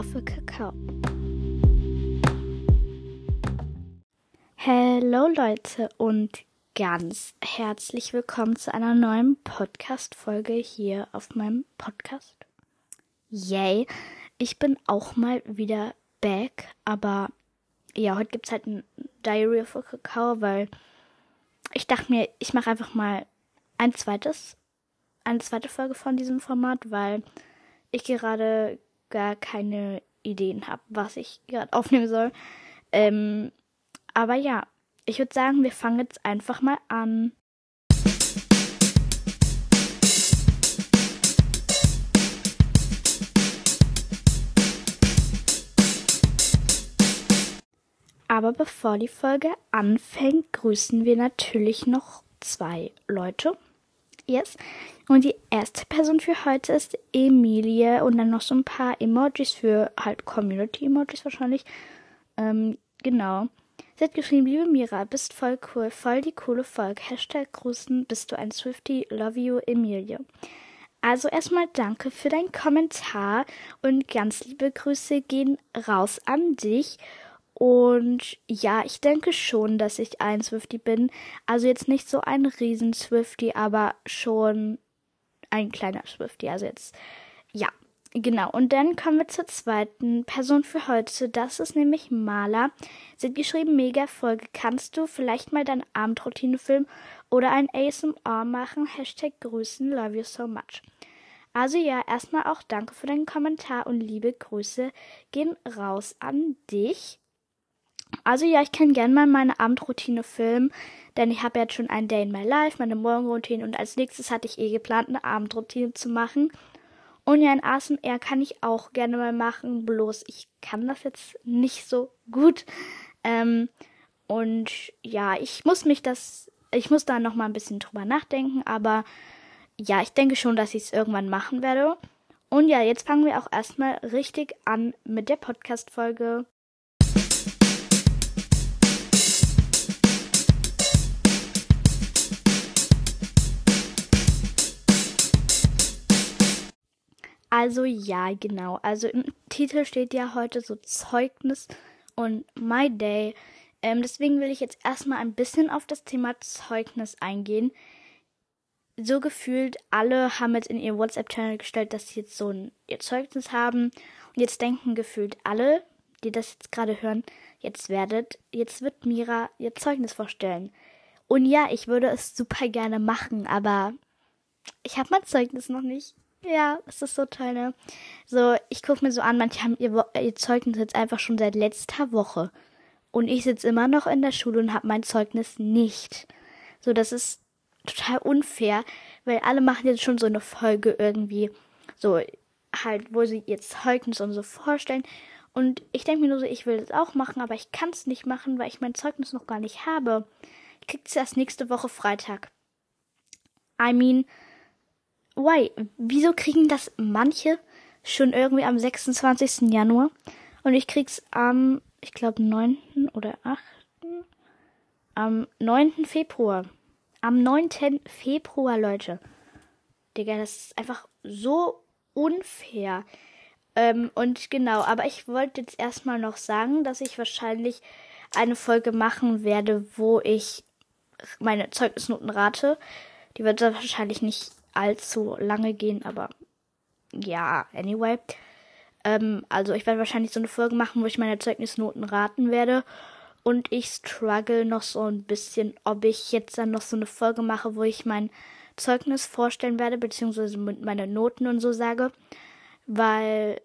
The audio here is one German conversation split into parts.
of a Kakao. Hallo Leute und ganz herzlich willkommen zu einer neuen Podcast-Folge hier auf meinem Podcast. Yay! Ich bin auch mal wieder back, aber ja, heute gibt es halt ein Diary of a Kakao, weil ich dachte mir, ich mache einfach mal ein zweites, eine zweite Folge von diesem Format, weil ich gerade gar keine Ideen habe, was ich gerade aufnehmen soll. Ähm, aber ja, ich würde sagen, wir fangen jetzt einfach mal an. Aber bevor die Folge anfängt, grüßen wir natürlich noch zwei Leute. Yes. Und die erste Person für heute ist Emilie und dann noch so ein paar Emojis für halt Community-Emojis wahrscheinlich. Ähm, genau. Sie hat geschrieben, liebe Mira, bist voll cool, voll die coole Folge. Hashtag Grüßen, bist du ein Swifty, love you, Emilie. Also erstmal danke für deinen Kommentar und ganz liebe Grüße gehen raus an dich. Und ja, ich denke schon, dass ich ein Swifty bin. Also jetzt nicht so ein riesen Swifty, aber schon ein kleiner Swifty. Also jetzt, ja, genau. Und dann kommen wir zur zweiten Person für heute. Das ist nämlich Maler. Sie hat geschrieben, mega Folge. Kannst du vielleicht mal deine Abendroutine filmen oder ein ASMR machen? Hashtag Grüßen, love you so much. Also ja, erstmal auch danke für deinen Kommentar und liebe Grüße gehen raus an dich. Also ja, ich kann gerne mal meine Abendroutine filmen, denn ich habe jetzt schon ein Day in my Life, meine Morgenroutine und als nächstes hatte ich eh geplant, eine Abendroutine zu machen. Und ja, ein ASMR kann ich auch gerne mal machen, bloß ich kann das jetzt nicht so gut. Ähm, und ja, ich muss mich das, ich muss da noch mal ein bisschen drüber nachdenken, aber ja, ich denke schon, dass ich es irgendwann machen werde. Und ja, jetzt fangen wir auch erstmal richtig an mit der Podcast-Folge. Also ja, genau. Also im Titel steht ja heute so Zeugnis und My Day. Ähm, deswegen will ich jetzt erstmal ein bisschen auf das Thema Zeugnis eingehen. So gefühlt, alle haben jetzt in ihr WhatsApp-Channel gestellt, dass sie jetzt so ein ihr Zeugnis haben. Und jetzt denken gefühlt alle, die das jetzt gerade hören, jetzt werdet, jetzt wird Mira ihr Zeugnis vorstellen. Und ja, ich würde es super gerne machen, aber ich habe mein Zeugnis noch nicht. Ja, es ist so toll, ne? So, ich gucke mir so an, manche haben ihr, ihr Zeugnis jetzt einfach schon seit letzter Woche. Und ich sitze immer noch in der Schule und habe mein Zeugnis nicht. So, das ist total unfair, weil alle machen jetzt schon so eine Folge irgendwie, so halt, wo sie ihr Zeugnis und so vorstellen. Und ich denke mir nur so, ich will das auch machen, aber ich kann es nicht machen, weil ich mein Zeugnis noch gar nicht habe. Ich krieg's erst nächste Woche Freitag. I mean, why? Wieso kriegen das manche schon irgendwie am 26. Januar? Und ich krieg's am, ich glaube, 9. oder 8. Am 9. Februar. Am 9. Februar, Leute. Digga, das ist einfach so unfair. Ähm, und genau, aber ich wollte jetzt erstmal noch sagen, dass ich wahrscheinlich eine Folge machen werde, wo ich meine Zeugnisnoten rate. Die wird wahrscheinlich nicht allzu lange gehen, aber ja, anyway. Ähm, also ich werde wahrscheinlich so eine Folge machen, wo ich meine Zeugnisnoten raten werde. Und ich struggle noch so ein bisschen, ob ich jetzt dann noch so eine Folge mache, wo ich mein Zeugnis vorstellen werde, beziehungsweise mit meinen Noten und so sage. Weil,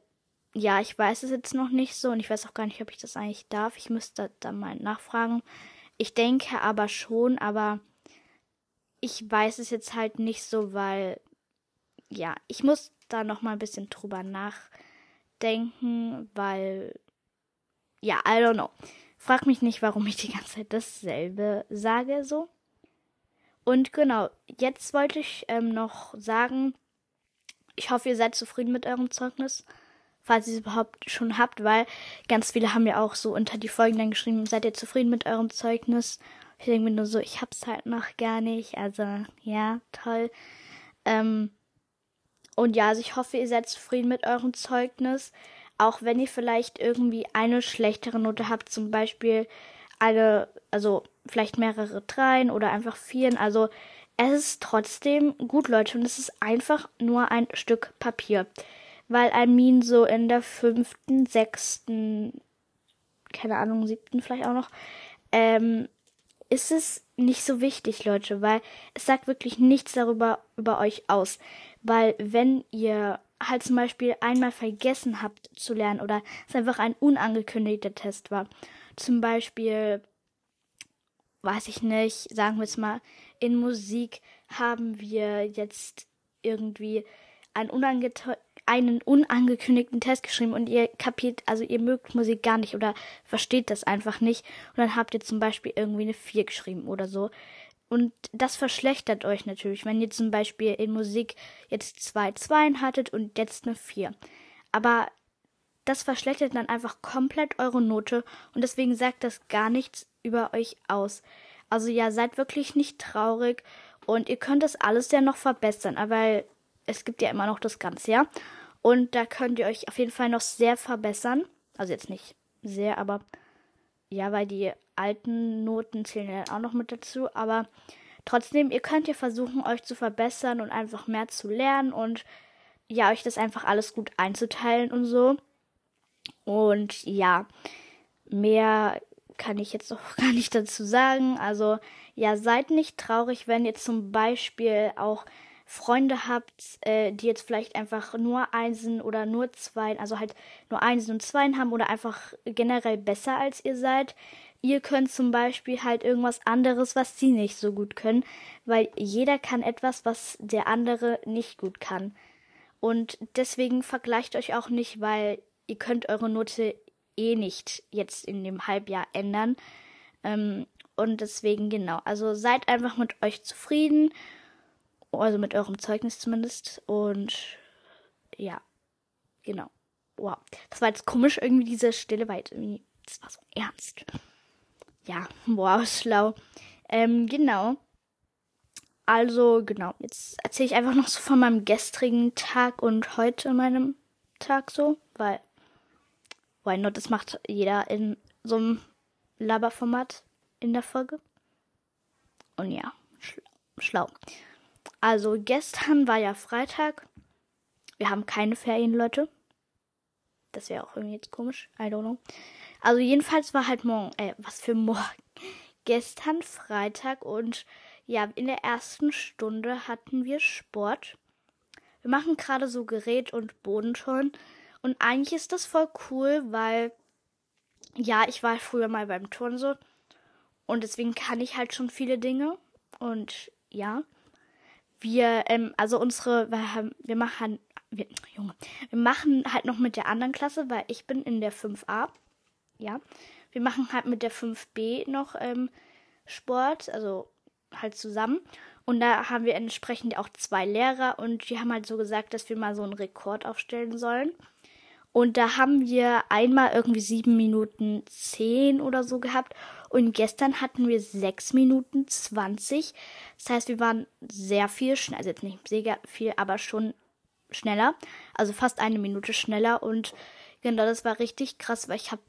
ja, ich weiß es jetzt noch nicht so und ich weiß auch gar nicht, ob ich das eigentlich darf. Ich müsste da mal nachfragen. Ich denke aber schon, aber ich weiß es jetzt halt nicht so, weil ja, ich muss da noch mal ein bisschen drüber nachdenken, weil ja, I don't know. Frag mich nicht, warum ich die ganze Zeit dasselbe sage so. Und genau, jetzt wollte ich ähm, noch sagen, ich hoffe, ihr seid zufrieden mit eurem Zeugnis, falls ihr es überhaupt schon habt, weil ganz viele haben ja auch so unter die Folgen dann geschrieben, seid ihr zufrieden mit eurem Zeugnis? Ich denke mir nur so, ich hab's halt noch gar nicht. Also, ja, toll. Ähm, und ja, also ich hoffe, ihr seid zufrieden mit eurem Zeugnis. Auch wenn ihr vielleicht irgendwie eine schlechtere Note habt, zum Beispiel eine, also vielleicht mehrere Dreien oder einfach Vieren. Also es ist trotzdem gut, Leute, und es ist einfach nur ein Stück Papier. Weil Almin so in der fünften, sechsten, keine Ahnung, siebten vielleicht auch noch, ähm, ist es nicht so wichtig, Leute, weil es sagt wirklich nichts darüber über euch aus. Weil wenn ihr halt zum Beispiel einmal vergessen habt zu lernen oder es einfach ein unangekündigter Test war, zum Beispiel, weiß ich nicht, sagen wir es mal, in Musik haben wir jetzt irgendwie einen, unange einen unangekündigten Test geschrieben und ihr kapiert, also ihr mögt Musik gar nicht oder versteht das einfach nicht und dann habt ihr zum Beispiel irgendwie eine 4 geschrieben oder so. Und das verschlechtert euch natürlich, wenn ihr zum Beispiel in Musik jetzt zwei Zweien hattet und jetzt eine 4. Aber das verschlechtert dann einfach komplett eure Note und deswegen sagt das gar nichts über euch aus. Also ja, seid wirklich nicht traurig und ihr könnt das alles ja noch verbessern, aber es gibt ja immer noch das ganze Jahr. Und da könnt ihr euch auf jeden Fall noch sehr verbessern. Also jetzt nicht sehr, aber ja, weil die alten Noten zählen ja auch noch mit dazu. Aber trotzdem, ihr könnt ja versuchen, euch zu verbessern und einfach mehr zu lernen und ja, euch das einfach alles gut einzuteilen und so. Und ja, mehr kann ich jetzt noch gar nicht dazu sagen. Also ja, seid nicht traurig, wenn ihr zum Beispiel auch Freunde habt, äh, die jetzt vielleicht einfach nur Einsen oder nur Zweien, also halt nur Einsen und Zweien haben oder einfach generell besser als ihr seid. Ihr könnt zum Beispiel halt irgendwas anderes, was sie nicht so gut können, weil jeder kann etwas, was der andere nicht gut kann. Und deswegen vergleicht euch auch nicht, weil ihr könnt eure Note eh nicht jetzt in dem Halbjahr ändern. Ähm, und deswegen genau. Also seid einfach mit euch zufrieden. Also mit eurem Zeugnis zumindest. Und ja, genau. Wow. Das war jetzt komisch, irgendwie diese Stille, weil irgendwie, das war so ernst. Ja, wow, schlau. Ähm, genau. Also, genau. Jetzt erzähle ich einfach noch so von meinem gestrigen Tag und heute meinem Tag so, weil why not? Das macht jeder in so einem Laberformat in der Folge. Und ja, schlau. Also gestern war ja Freitag. Wir haben keine Ferien, Leute. Das wäre auch irgendwie jetzt komisch. I don't know. Also jedenfalls war halt morgen, äh, was für morgen. Gestern Freitag und ja, in der ersten Stunde hatten wir Sport. Wir machen gerade so Gerät und Bodenturnen. Und eigentlich ist das voll cool, weil ja, ich war früher mal beim Turnen so. Und deswegen kann ich halt schon viele Dinge. Und ja, wir, ähm, also unsere, wir, wir machen, wir, Junge, wir machen halt noch mit der anderen Klasse, weil ich bin in der 5a. Ja, wir machen halt mit der 5b noch ähm, Sport, also halt zusammen. Und da haben wir entsprechend auch zwei Lehrer und die haben halt so gesagt, dass wir mal so einen Rekord aufstellen sollen. Und da haben wir einmal irgendwie sieben Minuten zehn oder so gehabt. Und gestern hatten wir sechs Minuten zwanzig. Das heißt, wir waren sehr viel schneller, also jetzt nicht sehr viel, aber schon schneller. Also fast eine Minute schneller. Und genau, das war richtig krass, weil ich habe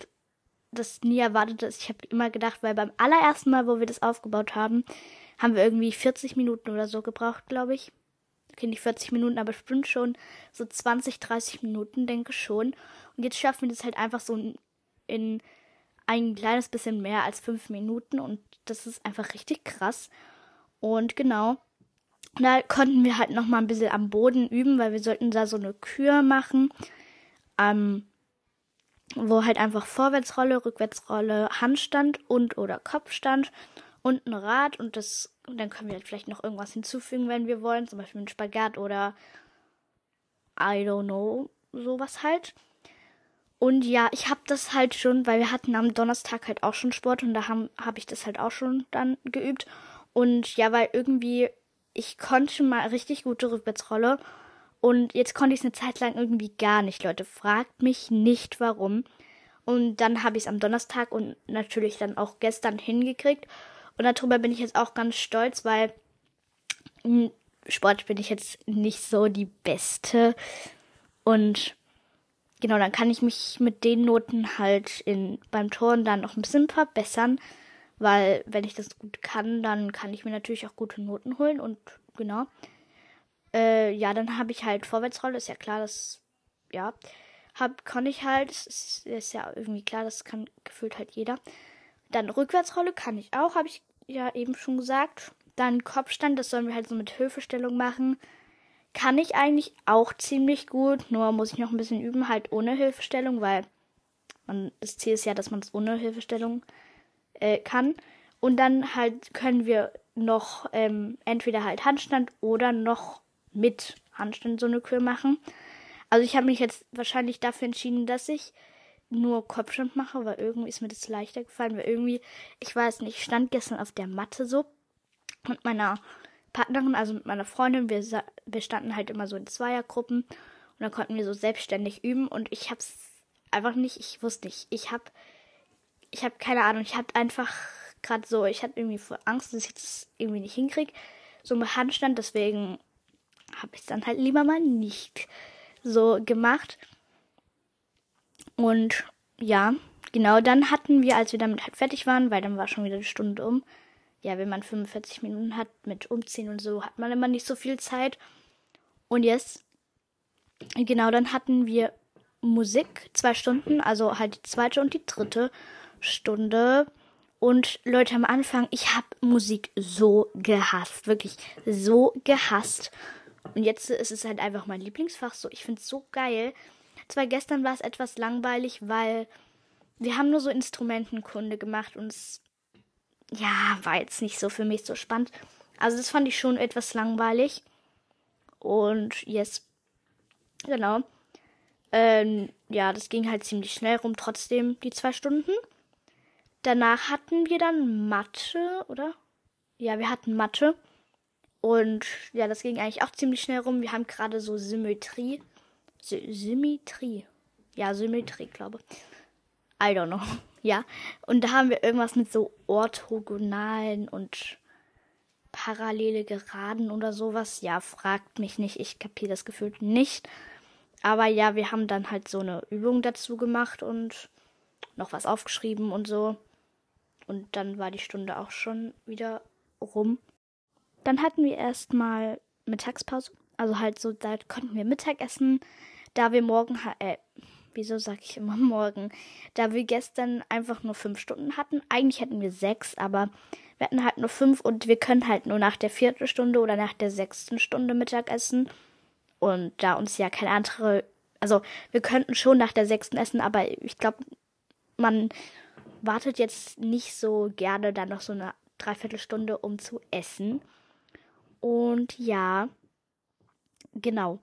das nie erwartet. Ich habe immer gedacht, weil beim allerersten Mal, wo wir das aufgebaut haben, haben wir irgendwie 40 Minuten oder so gebraucht, glaube ich okay, nicht 40 Minuten, aber bestimmt schon so 20, 30 Minuten, denke schon. Und jetzt schaffen wir das halt einfach so in ein kleines bisschen mehr als fünf Minuten und das ist einfach richtig krass. Und genau, da konnten wir halt noch mal ein bisschen am Boden üben, weil wir sollten da so eine Kür machen, ähm, wo halt einfach Vorwärtsrolle, Rückwärtsrolle, Handstand und oder Kopfstand und ein Rad und das und dann können wir halt vielleicht noch irgendwas hinzufügen, wenn wir wollen, zum Beispiel ein Spagat oder I don't know, sowas halt. Und ja, ich habe das halt schon, weil wir hatten am Donnerstag halt auch schon Sport und da habe hab ich das halt auch schon dann geübt. Und ja, weil irgendwie ich konnte mal richtig gute Rückwärtsrolle und jetzt konnte ich es eine Zeit lang irgendwie gar nicht, Leute. Fragt mich nicht warum. Und dann habe ich es am Donnerstag und natürlich dann auch gestern hingekriegt. Und darüber bin ich jetzt auch ganz stolz, weil im Sport bin ich jetzt nicht so die Beste. Und genau, dann kann ich mich mit den Noten halt in, beim Turnen dann noch ein bisschen verbessern. Weil wenn ich das gut kann, dann kann ich mir natürlich auch gute Noten holen und genau. Äh, ja, dann habe ich halt Vorwärtsrolle, ist ja klar, das, ja, hab, kann ich halt, ist, ist ja irgendwie klar, das kann gefühlt halt jeder. Dann Rückwärtsrolle kann ich auch, habe ich ja eben schon gesagt. Dann Kopfstand, das sollen wir halt so mit Hilfestellung machen. Kann ich eigentlich auch ziemlich gut, nur muss ich noch ein bisschen üben, halt ohne Hilfestellung, weil man, das Ziel ist ja, dass man es ohne Hilfestellung äh, kann. Und dann halt können wir noch ähm, entweder halt Handstand oder noch mit Handstand so eine Kür machen. Also ich habe mich jetzt wahrscheinlich dafür entschieden, dass ich nur Kopfstand mache, weil irgendwie ist mir das leichter gefallen, weil irgendwie, ich weiß nicht, ich stand gestern auf der Matte so mit meiner Partnerin, also mit meiner Freundin, wir, wir standen halt immer so in Zweiergruppen und dann konnten wir so selbstständig üben und ich hab's einfach nicht, ich wusste nicht, ich hab ich habe keine Ahnung, ich habe einfach gerade so, ich hatte irgendwie vor Angst, dass ich das irgendwie nicht hinkriege. So mit Handstand, deswegen habe ich es dann halt lieber mal nicht so gemacht. Und ja, genau, dann hatten wir, als wir damit halt fertig waren, weil dann war schon wieder eine Stunde um. Ja, wenn man 45 Minuten hat mit Umziehen und so, hat man immer nicht so viel Zeit. Und jetzt, genau, dann hatten wir Musik, zwei Stunden, also halt die zweite und die dritte. Stunde. Und Leute, am Anfang, ich habe Musik so gehasst. Wirklich so gehasst. Und jetzt ist es halt einfach mein Lieblingsfach. So, ich finde es so geil. Zwar gestern war es etwas langweilig, weil wir haben nur so Instrumentenkunde gemacht und es, ja, war jetzt nicht so für mich so spannend. Also das fand ich schon etwas langweilig. Und jetzt, genau. Ähm, ja, das ging halt ziemlich schnell rum, trotzdem die zwei Stunden. Danach hatten wir dann Mathe, oder? Ja, wir hatten Mathe. Und ja, das ging eigentlich auch ziemlich schnell rum. Wir haben gerade so Symmetrie. Sy Symmetrie. Ja, Symmetrie, glaube ich. I don't know. Ja. Und da haben wir irgendwas mit so orthogonalen und parallele Geraden oder sowas. Ja, fragt mich nicht. Ich kapiere das gefühlt nicht. Aber ja, wir haben dann halt so eine Übung dazu gemacht und noch was aufgeschrieben und so. Und dann war die Stunde auch schon wieder rum. Dann hatten wir erstmal Mittagspause. Also halt so, da konnten wir Mittag essen. Da wir morgen, äh, wieso sag ich immer morgen? Da wir gestern einfach nur fünf Stunden hatten. Eigentlich hätten wir sechs, aber wir hatten halt nur fünf und wir können halt nur nach der vierten Stunde oder nach der sechsten Stunde Mittag essen. Und da uns ja keine andere, also wir könnten schon nach der sechsten essen, aber ich glaube, man wartet jetzt nicht so gerne dann noch so eine Dreiviertelstunde, um zu essen. Und ja, genau.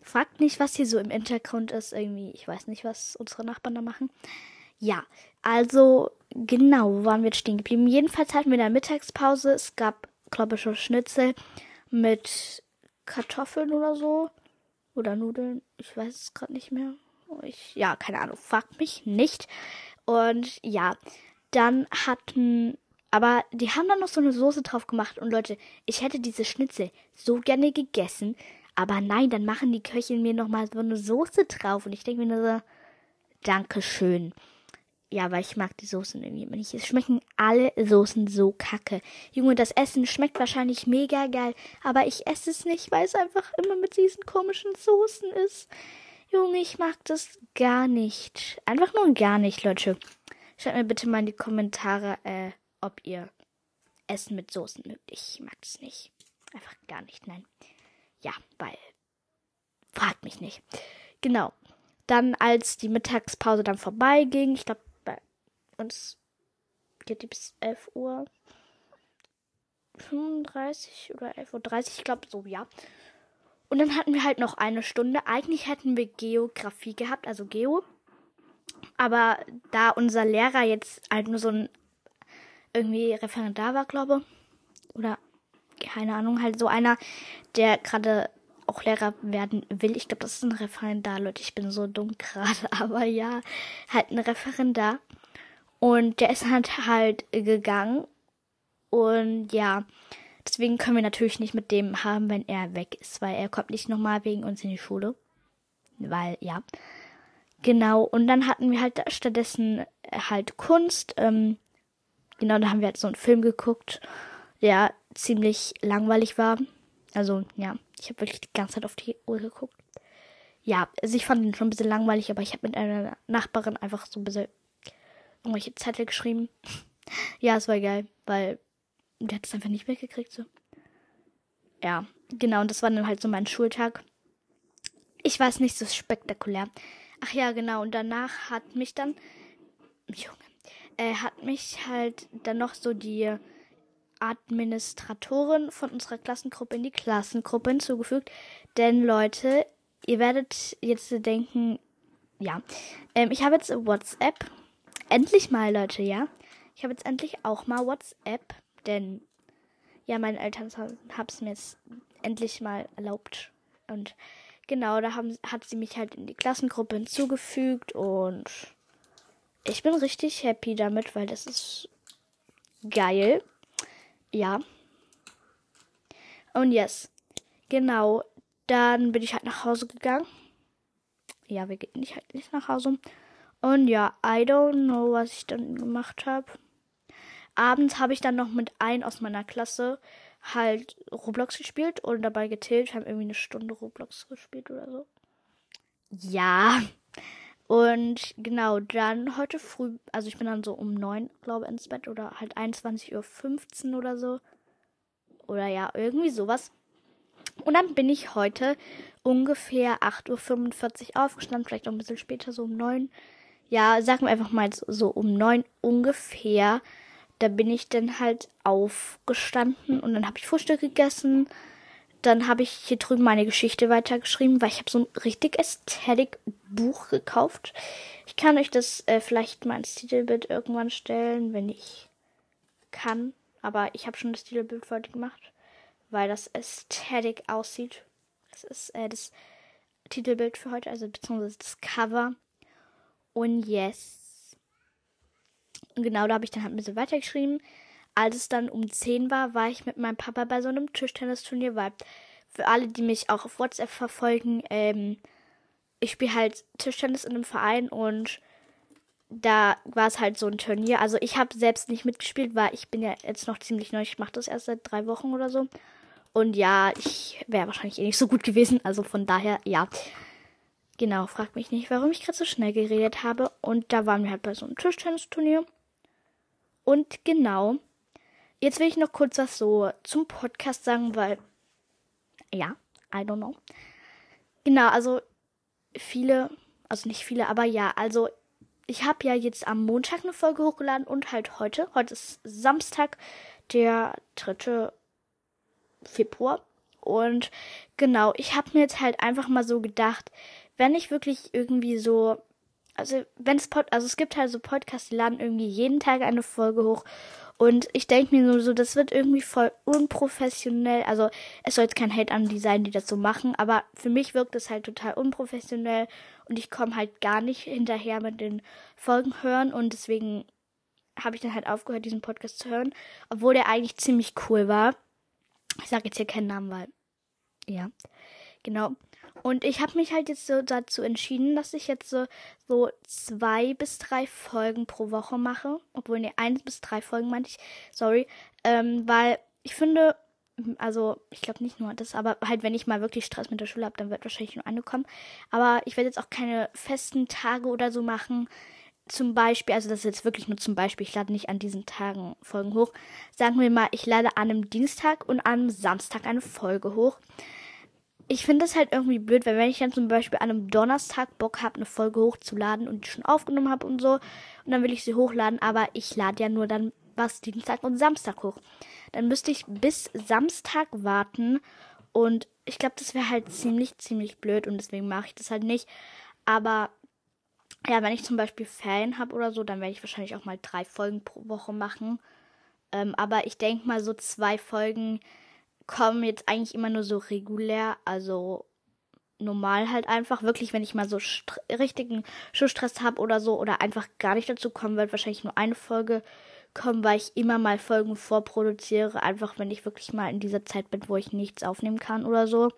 Fragt nicht, was hier so im Hintergrund ist. Irgendwie, ich weiß nicht, was unsere Nachbarn da machen. Ja, also genau, wo waren wir stehen geblieben? Jedenfalls hatten wir eine Mittagspause. Es gab, glaube ich, schon Schnitzel mit Kartoffeln oder so. Oder Nudeln. Ich weiß es gerade nicht mehr. Ich, ja, keine Ahnung. Fragt mich nicht. Und ja, dann hatten, aber die haben dann noch so eine Soße drauf gemacht. Und Leute, ich hätte diese Schnitzel so gerne gegessen. Aber nein, dann machen die Köchin mir nochmal so eine Soße drauf. Und ich denke mir nur so, Dankeschön. Ja, weil ich mag die Soßen irgendwie immer nicht. Es schmecken alle Soßen so kacke. Junge, das Essen schmeckt wahrscheinlich mega geil. Aber ich esse es nicht, weil es einfach immer mit diesen komischen Soßen ist. Junge, ich mag das gar nicht. Einfach nur gar nicht, Leute. Schreibt mir bitte mal in die Kommentare, äh, ob ihr Essen mit Soßen mögt. Ich mag es nicht. Einfach gar nicht, nein. Ja, weil. Fragt mich nicht. Genau. Dann, als die Mittagspause dann vorbeiging, ich glaube, bei uns geht die bis 11 Uhr 35 oder 11.30 Uhr, ich glaube so, ja. Und dann hatten wir halt noch eine Stunde. Eigentlich hätten wir Geografie gehabt, also Geo. Aber da unser Lehrer jetzt halt nur so ein irgendwie Referendar war, glaube. Oder keine Ahnung, halt so einer, der gerade auch Lehrer werden will. Ich glaube, das ist ein Referendar, Leute. Ich bin so dumm gerade, aber ja, halt ein Referendar. Und der ist halt halt gegangen. Und ja, Deswegen können wir natürlich nicht mit dem haben, wenn er weg ist, weil er kommt nicht nochmal wegen uns in die Schule. weil ja. Genau, und dann hatten wir halt stattdessen halt Kunst. Ähm, genau, da haben wir halt so einen Film geguckt, der ziemlich langweilig war. Also, ja, ich habe wirklich die ganze Zeit auf die Uhr geguckt. Ja, also ich fand ihn schon ein bisschen langweilig, aber ich habe mit einer Nachbarin einfach so ein bisschen irgendwelche Zettel geschrieben. ja, es war geil, weil der hat es einfach nicht weggekriegt, so. Ja, genau, und das war dann halt so mein Schultag. Ich weiß nicht so spektakulär. Ach ja, genau, und danach hat mich dann, Junge, äh, hat mich halt dann noch so die Administratorin von unserer Klassengruppe in die Klassengruppe hinzugefügt. Denn Leute, ihr werdet jetzt denken, ja, ähm, ich habe jetzt WhatsApp. Endlich mal, Leute, ja. Ich habe jetzt endlich auch mal WhatsApp, denn ja, meine Eltern haben es mir jetzt endlich mal erlaubt. Und genau, da haben, hat sie mich halt in die Klassengruppe hinzugefügt und ich bin richtig happy damit, weil das ist geil. Ja. Und yes. Genau. Dann bin ich halt nach Hause gegangen. Ja, wir gehen nicht halt nicht nach Hause. Und ja, I don't know, was ich dann gemacht habe. Abends habe ich dann noch mit einem aus meiner Klasse halt Roblox gespielt und dabei getilgt, haben irgendwie eine Stunde Roblox gespielt oder so. Ja. Und genau, dann heute früh, also ich bin dann so um neun, glaube ins Bett oder halt 21.15 Uhr oder so. Oder ja, irgendwie sowas. Und dann bin ich heute ungefähr 8.45 Uhr aufgestanden, vielleicht auch ein bisschen später, so um neun. Ja, sagen wir einfach mal so um neun ungefähr. Da bin ich dann halt aufgestanden und dann habe ich Frühstück gegessen dann habe ich hier drüben meine Geschichte weitergeschrieben, weil ich habe so ein richtig Ästhetik Buch gekauft. Ich kann euch das äh, vielleicht mal ins Titelbild irgendwann stellen, wenn ich kann. Aber ich habe schon das Titelbild heute gemacht, weil das Ästhetik aussieht. Das ist äh, das Titelbild für heute, also beziehungsweise das Cover. Und yes. Und genau da habe ich dann halt ein bisschen weitergeschrieben als es dann um 10 war, war ich mit meinem Papa bei so einem Tischtennisturnier, weil für alle, die mich auch auf WhatsApp verfolgen, ähm, ich spiele halt Tischtennis in einem Verein und da war es halt so ein Turnier. Also ich habe selbst nicht mitgespielt, weil ich bin ja jetzt noch ziemlich neu. Ich mache das erst seit drei Wochen oder so. Und ja, ich wäre wahrscheinlich eh nicht so gut gewesen. Also von daher, ja. Genau, fragt mich nicht, warum ich gerade so schnell geredet habe. Und da waren wir halt bei so einem Tischtennisturnier. Und genau, Jetzt will ich noch kurz was so zum Podcast sagen, weil ja, I don't know. Genau, also viele, also nicht viele, aber ja, also ich habe ja jetzt am Montag eine Folge hochgeladen und halt heute. Heute ist Samstag, der 3. Februar. Und genau, ich habe mir jetzt halt einfach mal so gedacht, wenn ich wirklich irgendwie so, also wenn es also es gibt halt so Podcasts, die laden irgendwie jeden Tag eine Folge hoch und ich denke mir nur so, das wird irgendwie voll unprofessionell. Also es soll jetzt kein Hate an die sein, die das so machen, aber für mich wirkt es halt total unprofessionell und ich komme halt gar nicht hinterher mit den Folgen hören und deswegen habe ich dann halt aufgehört, diesen Podcast zu hören, obwohl der eigentlich ziemlich cool war. Ich sage jetzt hier keinen Namen, weil ja, genau. Und ich habe mich halt jetzt so dazu entschieden, dass ich jetzt so, so zwei bis drei Folgen pro Woche mache. Obwohl, ne, eins bis drei Folgen meinte ich. Sorry. Ähm, weil ich finde, also ich glaube nicht nur das, aber halt, wenn ich mal wirklich Stress mit der Schule habe, dann wird wahrscheinlich nur eine kommen. Aber ich werde jetzt auch keine festen Tage oder so machen. Zum Beispiel, also das ist jetzt wirklich nur zum Beispiel, ich lade nicht an diesen Tagen Folgen hoch. Sagen wir mal, ich lade an einem Dienstag und einem Samstag eine Folge hoch ich finde das halt irgendwie blöd, weil wenn ich dann zum Beispiel an einem Donnerstag Bock habe, eine Folge hochzuladen und die schon aufgenommen habe und so, und dann will ich sie hochladen, aber ich lade ja nur dann was Dienstag und Samstag hoch. Dann müsste ich bis Samstag warten und ich glaube, das wäre halt ziemlich, ziemlich blöd und deswegen mache ich das halt nicht. Aber ja, wenn ich zum Beispiel Ferien habe oder so, dann werde ich wahrscheinlich auch mal drei Folgen pro Woche machen. Ähm, aber ich denke mal, so zwei Folgen kommen jetzt eigentlich immer nur so regulär, also normal halt einfach. Wirklich, wenn ich mal so richtigen Schulstress habe oder so oder einfach gar nicht dazu kommen, wird wahrscheinlich nur eine Folge kommen, weil ich immer mal Folgen vorproduziere. Einfach, wenn ich wirklich mal in dieser Zeit bin, wo ich nichts aufnehmen kann oder so.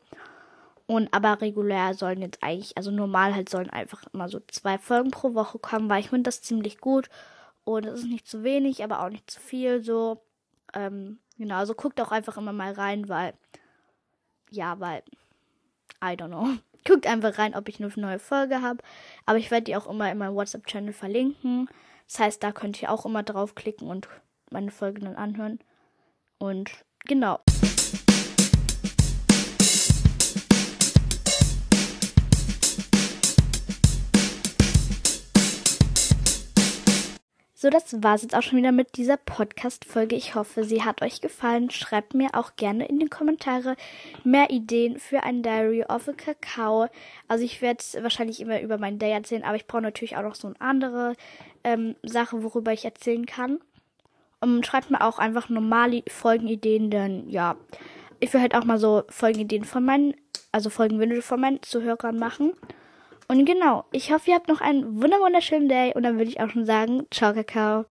Und aber regulär sollen jetzt eigentlich, also normal halt sollen einfach immer so zwei Folgen pro Woche kommen, weil ich finde das ziemlich gut. Und es ist nicht zu wenig, aber auch nicht zu viel. So, ähm, genau, also guckt auch einfach immer mal rein, weil, ja, weil, I don't know. Guckt einfach rein, ob ich eine neue Folge habe. Aber ich werde die auch immer in meinem WhatsApp-Channel verlinken. Das heißt, da könnt ihr auch immer draufklicken und meine Folge dann anhören. Und genau. So, das war es jetzt auch schon wieder mit dieser Podcast-Folge. Ich hoffe, sie hat euch gefallen. Schreibt mir auch gerne in die Kommentare mehr Ideen für ein Diary of a Kakao. Also ich werde wahrscheinlich immer über mein Day erzählen, aber ich brauche natürlich auch noch so eine andere ähm, Sache, worüber ich erzählen kann. Und schreibt mir auch einfach normale Folgenideen, denn ja, ich will halt auch mal so Folgenideen von meinen, also Folgenwünsche von meinen Zuhörern machen. Und genau, ich hoffe, ihr habt noch einen wunderschönen Day und dann würde ich auch schon sagen, ciao, Kakao.